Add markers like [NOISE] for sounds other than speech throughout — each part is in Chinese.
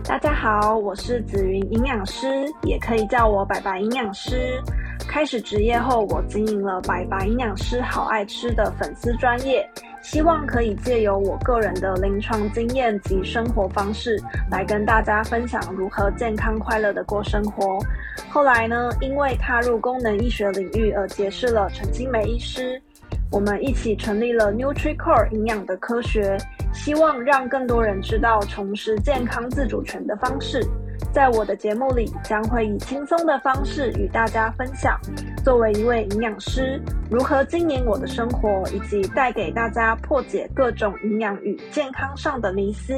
大家好，我是紫云营养师，也可以叫我白白营养师。开始职业后，我经营了白白营养师好爱吃的粉丝专业，希望可以借由我个人的临床经验及生活方式，来跟大家分享如何健康快乐的过生活。后来呢，因为踏入功能医学领域而结识了陈清梅医师，我们一起成立了 NutriCore 营养的科学，希望让更多人知道重拾健康自主权的方式。在我的节目里，将会以轻松的方式与大家分享，作为一位营养师，如何经营我的生活，以及带给大家破解各种营养与健康上的迷思。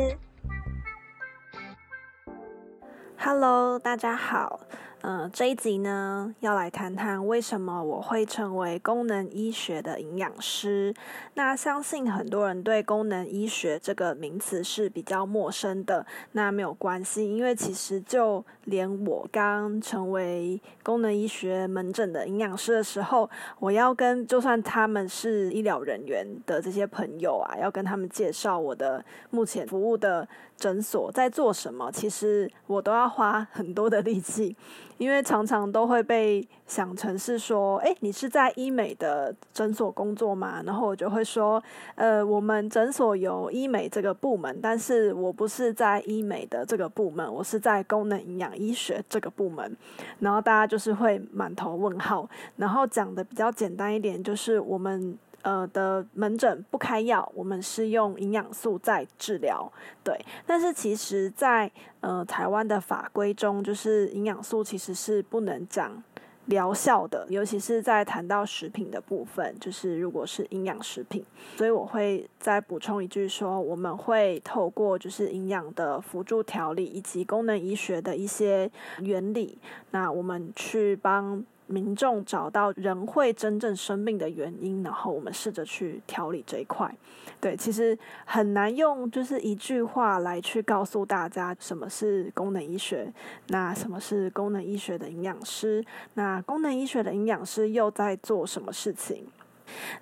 Hello，大家好。嗯，这一集呢，要来谈谈为什么我会成为功能医学的营养师。那相信很多人对功能医学这个名词是比较陌生的。那没有关系，因为其实就连我刚成为功能医学门诊的营养师的时候，我要跟就算他们是医疗人员的这些朋友啊，要跟他们介绍我的目前服务的诊所在做什么，其实我都要花很多的力气。因为常常都会被想成是说，诶，你是在医美的诊所工作吗？然后我就会说，呃，我们诊所有医美这个部门，但是我不是在医美的这个部门，我是在功能营养医学这个部门。然后大家就是会满头问号。然后讲的比较简单一点，就是我们。呃的门诊不开药，我们是用营养素在治疗，对。但是其实在，呃台湾的法规中，就是营养素其实是不能讲疗效的，尤其是在谈到食品的部分，就是如果是营养食品。所以我会再补充一句说，我们会透过就是营养的辅助调理以及功能医学的一些原理，那我们去帮。民众找到人会真正生病的原因，然后我们试着去调理这一块。对，其实很难用就是一句话来去告诉大家什么是功能医学，那什么是功能医学的营养师，那功能医学的营养师又在做什么事情？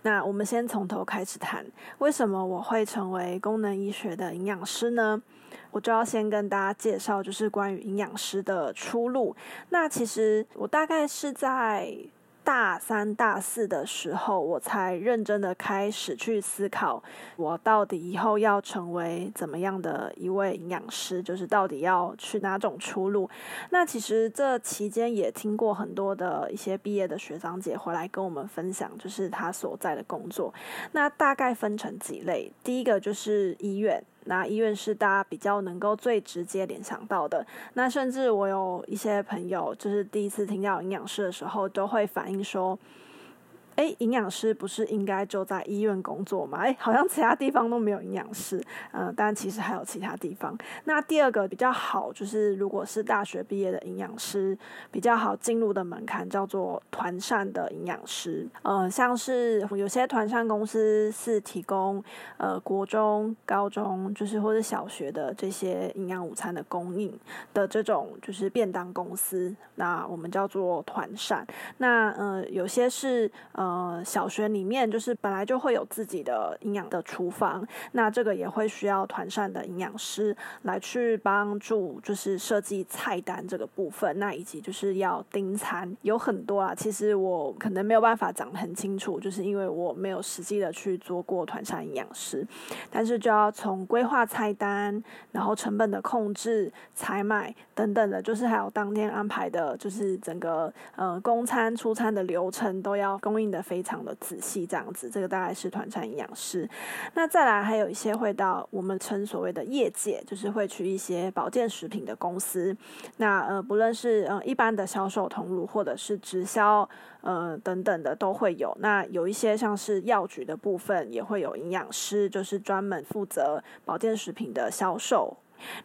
那我们先从头开始谈，为什么我会成为功能医学的营养师呢？我就要先跟大家介绍，就是关于营养师的出路。那其实我大概是在大三、大四的时候，我才认真的开始去思考，我到底以后要成为怎么样的一位营养师，就是到底要去哪种出路。那其实这期间也听过很多的一些毕业的学长姐回来跟我们分享，就是他所在的工作。那大概分成几类，第一个就是医院。那医院是大家比较能够最直接联想到的。那甚至我有一些朋友，就是第一次听到营养师的时候，都会反映说。哎，营养师不是应该就在医院工作吗？哎，好像其他地方都没有营养师，呃，但其实还有其他地方。那第二个比较好，就是如果是大学毕业的营养师，比较好进入的门槛叫做团膳的营养师。呃，像是有些团膳公司是提供呃国中、高中，就是或者小学的这些营养午餐的供应的这种就是便当公司，那我们叫做团膳。那呃，有些是。呃，呃小学里面就是本来就会有自己的营养的厨房，那这个也会需要团膳的营养师来去帮助，就是设计菜单这个部分，那以及就是要订餐，有很多啊。其实我可能没有办法讲得很清楚，就是因为我没有实际的去做过团膳营养师，但是就要从规划菜单，然后成本的控制、采买等等的，就是还有当天安排的，就是整个呃供餐出餐的流程都要供应的非常的仔细，这样子，这个大概是团餐营养师。那再来还有一些会到我们称所谓的业界，就是会去一些保健食品的公司。那呃，不论是呃一般的销售通路，或者是直销呃等等的都会有。那有一些像是药局的部分，也会有营养师，就是专门负责保健食品的销售。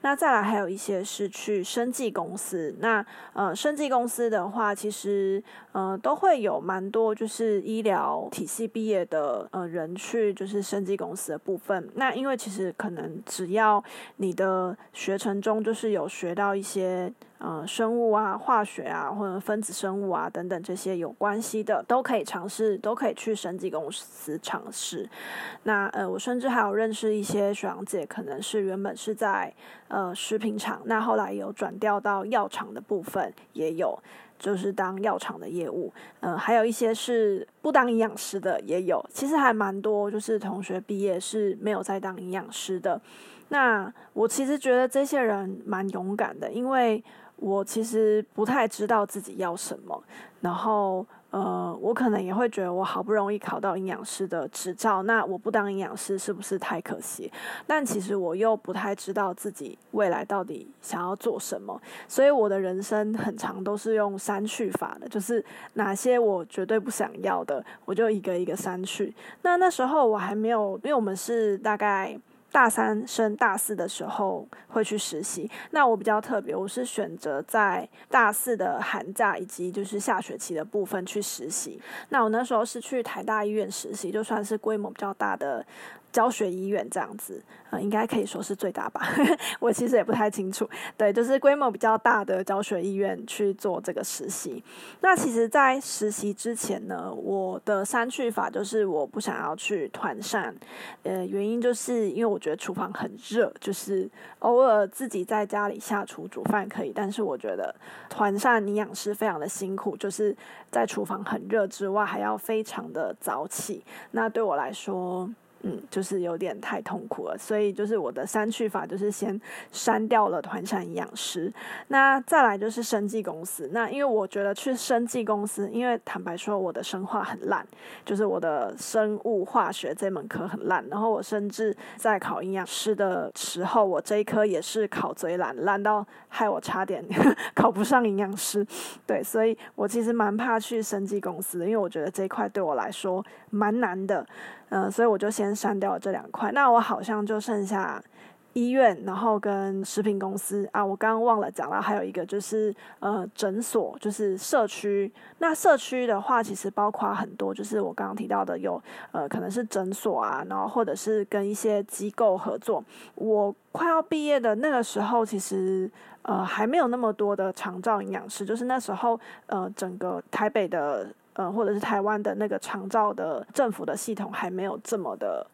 那再来还有一些是去生技公司，那呃生技公司的话，其实呃都会有蛮多就是医疗体系毕业的呃人去就是生技公司的部分。那因为其实可能只要你的学程中就是有学到一些。呃，生物啊、化学啊，或者分子生物啊等等这些有关系的，都可以尝试，都可以去生技公司尝试。那呃，我甚至还有认识一些学长姐，可能是原本是在呃食品厂，那后来有转调到药厂的部分，也有就是当药厂的业务，嗯、还有一些是不当营养师的也有，其实还蛮多，就是同学毕业是没有在当营养师的。那我其实觉得这些人蛮勇敢的，因为我其实不太知道自己要什么，然后呃，我可能也会觉得我好不容易考到营养师的执照，那我不当营养师是不是太可惜？但其实我又不太知道自己未来到底想要做什么，所以我的人生很长都是用删去法的，就是哪些我绝对不想要的，我就一个一个删去。那那时候我还没有，因为我们是大概。大三升大四的时候会去实习，那我比较特别，我是选择在大四的寒假以及就是下学期的部分去实习。那我那时候是去台大医院实习，就算是规模比较大的。教学医院这样子，呃，应该可以说是最大吧。[LAUGHS] 我其实也不太清楚。对，就是规模比较大的教学医院去做这个实习。那其实，在实习之前呢，我的三去法就是我不想要去团膳。呃，原因就是因为我觉得厨房很热，就是偶尔自己在家里下厨煮饭可以，但是我觉得团膳营养师非常的辛苦，就是在厨房很热之外，还要非常的早起。那对我来说，嗯，就是有点太痛苦了，所以就是我的删去法就是先删掉了团膳营养师。那再来就是生技公司，那因为我觉得去生技公司，因为坦白说我的生化很烂，就是我的生物化学这门课很烂，然后我甚至在考营养师的时候，我这一科也是考最烂，烂到害我差点 [LAUGHS] 考不上营养师。对，所以我其实蛮怕去生技公司的，因为我觉得这一块对我来说蛮难的。嗯、所以我就先删掉了这两块。那我好像就剩下医院，然后跟食品公司啊。我刚刚忘了讲了，还有一个就是呃诊所，就是社区。那社区的话，其实包括很多，就是我刚刚提到的有呃可能是诊所啊，然后或者是跟一些机构合作。我快要毕业的那个时候，其实呃还没有那么多的长照营养师，就是那时候呃整个台北的。呃，或者是台湾的那个长照的政府的系统还没有这么的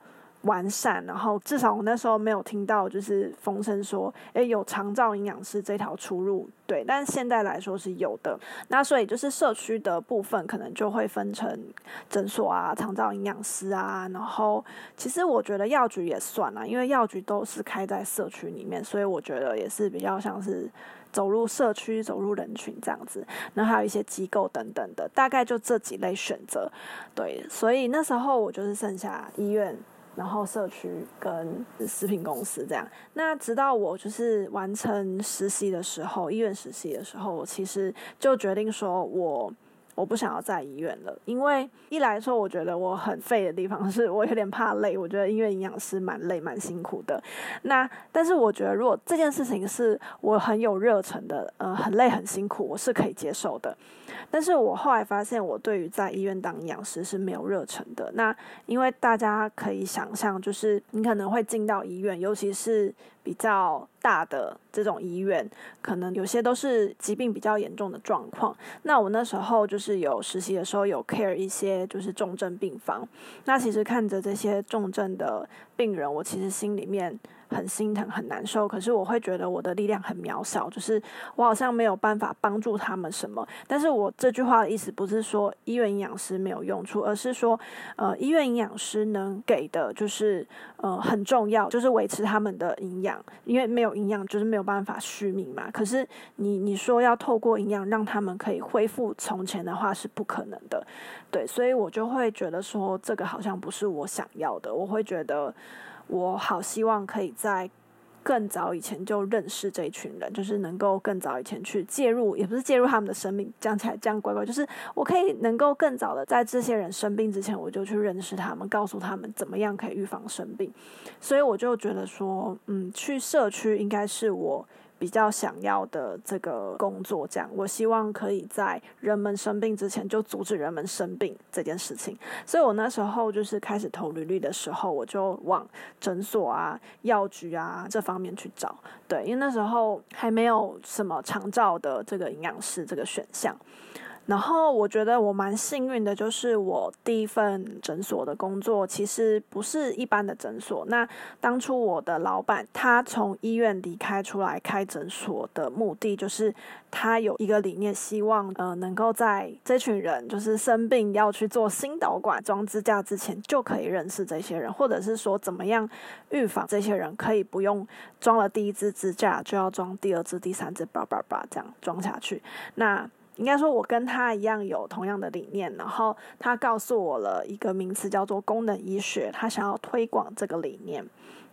完善，然后至少我那时候没有听到就是风声说，诶，有长照营养师这条出路，对，但现在来说是有的。那所以就是社区的部分可能就会分成诊所啊、长照营养师啊，然后其实我觉得药局也算啊，因为药局都是开在社区里面，所以我觉得也是比较像是。走入社区，走入人群这样子，然后还有一些机构等等的，大概就这几类选择。对，所以那时候我就是剩下医院，然后社区跟食品公司这样。那直到我就是完成实习的时候，医院实习的时候，我其实就决定说我。我不想要在医院了，因为一来说，我觉得我很废的地方是我有点怕累。我觉得医院营养师蛮累、蛮辛苦的。那但是我觉得，如果这件事情是我很有热忱的，呃，很累、很辛苦，我是可以接受的。但是我后来发现，我对于在医院当营养师是没有热忱的。那因为大家可以想象，就是你可能会进到医院，尤其是。比较大的这种医院，可能有些都是疾病比较严重的状况。那我那时候就是有实习的时候，有 care 一些就是重症病房。那其实看着这些重症的病人，我其实心里面。很心疼，很难受。可是我会觉得我的力量很渺小，就是我好像没有办法帮助他们什么。但是我这句话的意思不是说医院营养师没有用处，而是说，呃，医院营养师能给的就是呃很重要，就是维持他们的营养。因为没有营养，就是没有办法续命嘛。可是你你说要透过营养让他们可以恢复从前的话是不可能的。对，所以我就会觉得说这个好像不是我想要的。我会觉得。我好希望可以在更早以前就认识这一群人，就是能够更早以前去介入，也不是介入他们的生命，讲起来这样乖乖，就是我可以能够更早的在这些人生病之前，我就去认识他们，告诉他们怎么样可以预防生病。所以我就觉得说，嗯，去社区应该是我。比较想要的这个工作，这样我希望可以在人们生病之前就阻止人们生病这件事情。所以我那时候就是开始投履历的时候，我就往诊所啊、药局啊这方面去找。对，因为那时候还没有什么长照的这个营养师这个选项。然后我觉得我蛮幸运的，就是我第一份诊所的工作其实不是一般的诊所。那当初我的老板他从医院离开出来开诊所的目的，就是他有一个理念，希望呃能够在这群人就是生病要去做心导管装支架之前，就可以认识这些人，或者是说怎么样预防这些人可以不用装了第一支支架就要装第二支、第三支，叭叭叭这样装下去。那应该说，我跟他一样有同样的理念，然后他告诉我了一个名词叫做功能医学，他想要推广这个理念，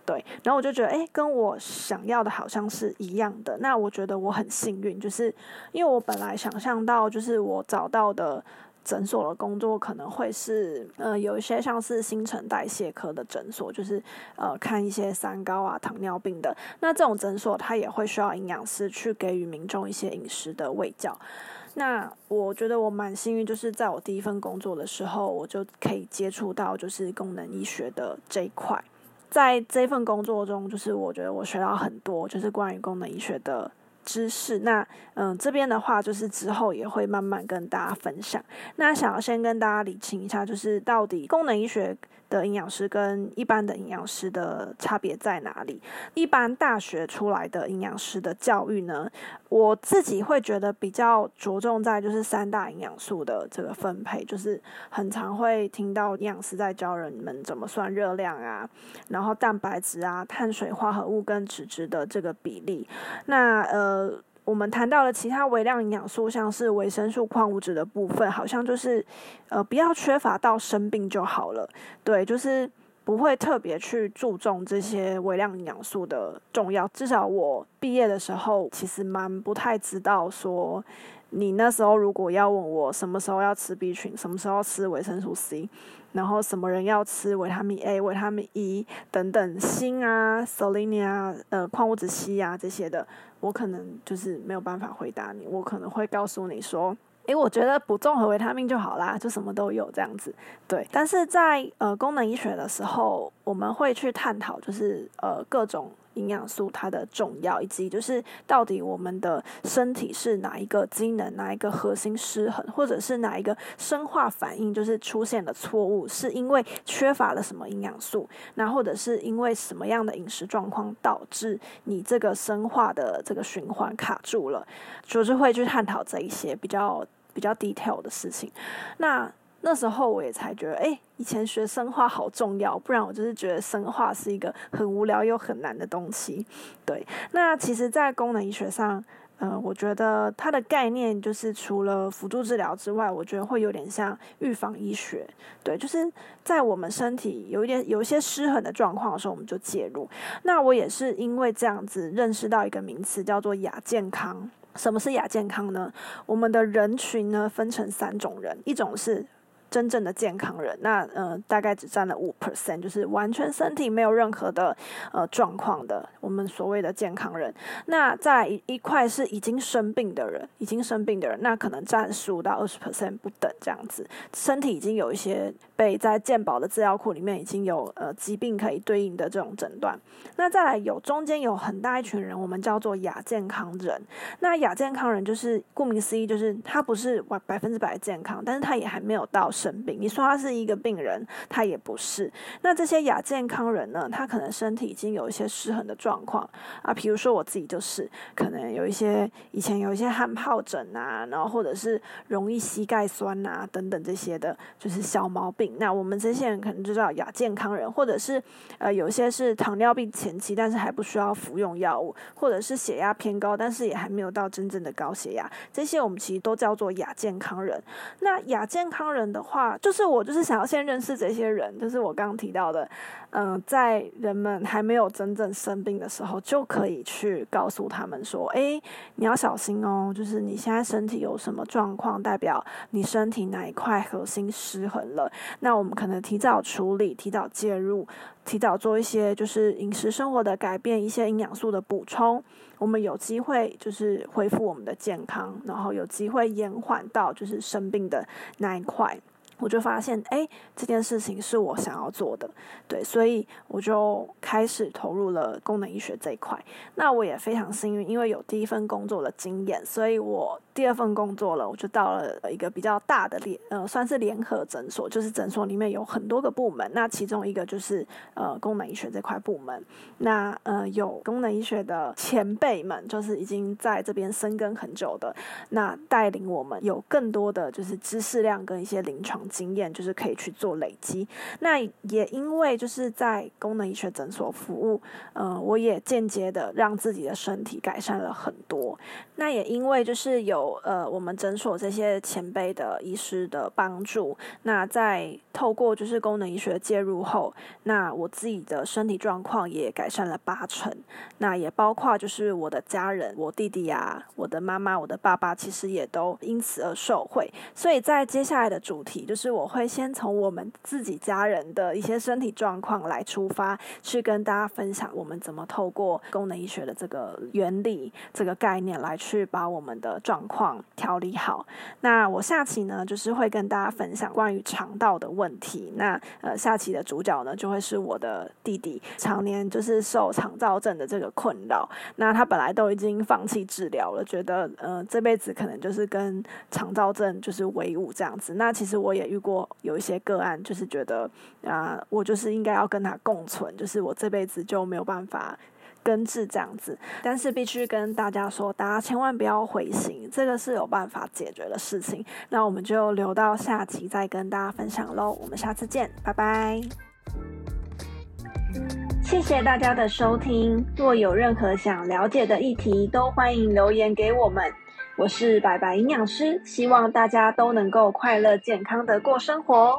对，然后我就觉得，诶，跟我想要的好像是一样的。那我觉得我很幸运，就是因为我本来想象到，就是我找到的诊所的工作可能会是，呃，有一些像是新陈代谢科的诊所，就是呃看一些三高啊、糖尿病的。那这种诊所，它也会需要营养师去给予民众一些饮食的喂教。那我觉得我蛮幸运，就是在我第一份工作的时候，我就可以接触到就是功能医学的这一块。在这份工作中，就是我觉得我学到很多，就是关于功能医学的知识。那嗯，这边的话，就是之后也会慢慢跟大家分享。那想要先跟大家理清一下，就是到底功能医学的营养师跟一般的营养师的差别在哪里？一般大学出来的营养师的教育呢，我自己会觉得比较着重在就是三大营养素的这个分配，就是很常会听到营养师在教人们怎么算热量啊，然后蛋白质啊、碳水化合物跟脂质的这个比例。那呃。呃我们谈到了其他微量营养素，像是维生素、矿物质的部分，好像就是，呃，不要缺乏到生病就好了。对，就是不会特别去注重这些微量营养素的重要。至少我毕业的时候，其实蛮不太知道说，你那时候如果要问我什么时候要吃 B 群，什么时候吃维生素 C。然后什么人要吃维他命 A、维他命 E 等等锌啊、selenium 啊、呃矿物质硒啊这些的，我可能就是没有办法回答你。我可能会告诉你说，诶，我觉得补综合维他命就好啦，就什么都有这样子。对，但是在呃功能医学的时候，我们会去探讨，就是呃各种。营养素它的重要，以及就是到底我们的身体是哪一个机能、哪一个核心失衡，或者是哪一个生化反应就是出现了错误，是因为缺乏了什么营养素，那或者是因为什么样的饮食状况导致你这个生化的这个循环卡住了，就是会去探讨这一些比较比较 detail 的事情。那那时候我也才觉得，哎，以前学生化好重要，不然我就是觉得生化是一个很无聊又很难的东西。对，那其实，在功能医学上，嗯、呃，我觉得它的概念就是除了辅助治疗之外，我觉得会有点像预防医学。对，就是在我们身体有一点有一些失衡的状况的时候，我们就介入。那我也是因为这样子认识到一个名词，叫做亚健康。什么是亚健康呢？我们的人群呢，分成三种人，一种是。真正的健康人，那呃大概只占了五 percent，就是完全身体没有任何的呃状况的，我们所谓的健康人。那在一一块是已经生病的人，已经生病的人，那可能占十五到二十 percent 不等这样子，身体已经有一些被在健保的资料库里面已经有呃疾病可以对应的这种诊断。那再来有中间有很大一群人，我们叫做亚健康人。那亚健康人就是顾名思义，就是他不是百百分之百健康，但是他也还没有到。生病，你说他是一个病人，他也不是。那这些亚健康人呢？他可能身体已经有一些失衡的状况啊，比如说我自己就是，可能有一些以前有一些汗疱疹啊，然后或者是容易膝盖酸啊等等这些的，就是小毛病。那我们这些人可能就叫亚健康人，或者是呃有些是糖尿病前期，但是还不需要服用药物，或者是血压偏高，但是也还没有到真正的高血压，这些我们其实都叫做亚健康人。那亚健康人的，话就是我就是想要先认识这些人，就是我刚刚提到的，嗯、在人们还没有真正生病的时候，就可以去告诉他们说，哎，你要小心哦，就是你现在身体有什么状况，代表你身体哪一块核心失衡了，那我们可能提早处理，提早介入，提早做一些就是饮食生活的改变，一些营养素的补充，我们有机会就是恢复我们的健康，然后有机会延缓到就是生病的那一块。我就发现，哎，这件事情是我想要做的，对，所以我就开始投入了功能医学这一块。那我也非常幸运，因为有第一份工作的经验，所以我第二份工作了，我就到了一个比较大的联，呃，算是联合诊所，就是诊所里面有很多个部门，那其中一个就是呃功能医学这块部门。那呃有功能医学的前辈们，就是已经在这边深耕很久的，那带领我们有更多的就是知识量跟一些临床。经验就是可以去做累积，那也因为就是在功能医学诊所服务，呃，我也间接的让自己的身体改善了很多。那也因为就是有呃我们诊所这些前辈的医师的帮助，那在透过就是功能医学介入后，那我自己的身体状况也改善了八成。那也包括就是我的家人，我弟弟啊，我的妈妈，我的爸爸，其实也都因此而受惠。所以在接下来的主题就是。我会先从我们自己家人的一些身体状况来出发，去跟大家分享我们怎么透过功能医学的这个原理、这个概念来去把我们的状况调理好。那我下期呢，就是会跟大家分享关于肠道的问题。那呃，下期的主角呢，就会是我的弟弟，常年就是受肠燥症的这个困扰。那他本来都已经放弃治疗了，觉得呃这辈子可能就是跟肠燥症就是为伍这样子。那其实我也。遇过有一些个案，就是觉得啊、我就是应该要跟他共存，就是我这辈子就没有办法根治这样子。但是必须跟大家说，大家千万不要灰心，这个是有办法解决的事情。那我们就留到下集再跟大家分享喽。我们下次见，拜拜。谢谢大家的收听。若有任何想了解的议题，都欢迎留言给我们。我是白白营养师，希望大家都能够快乐健康的过生活哦。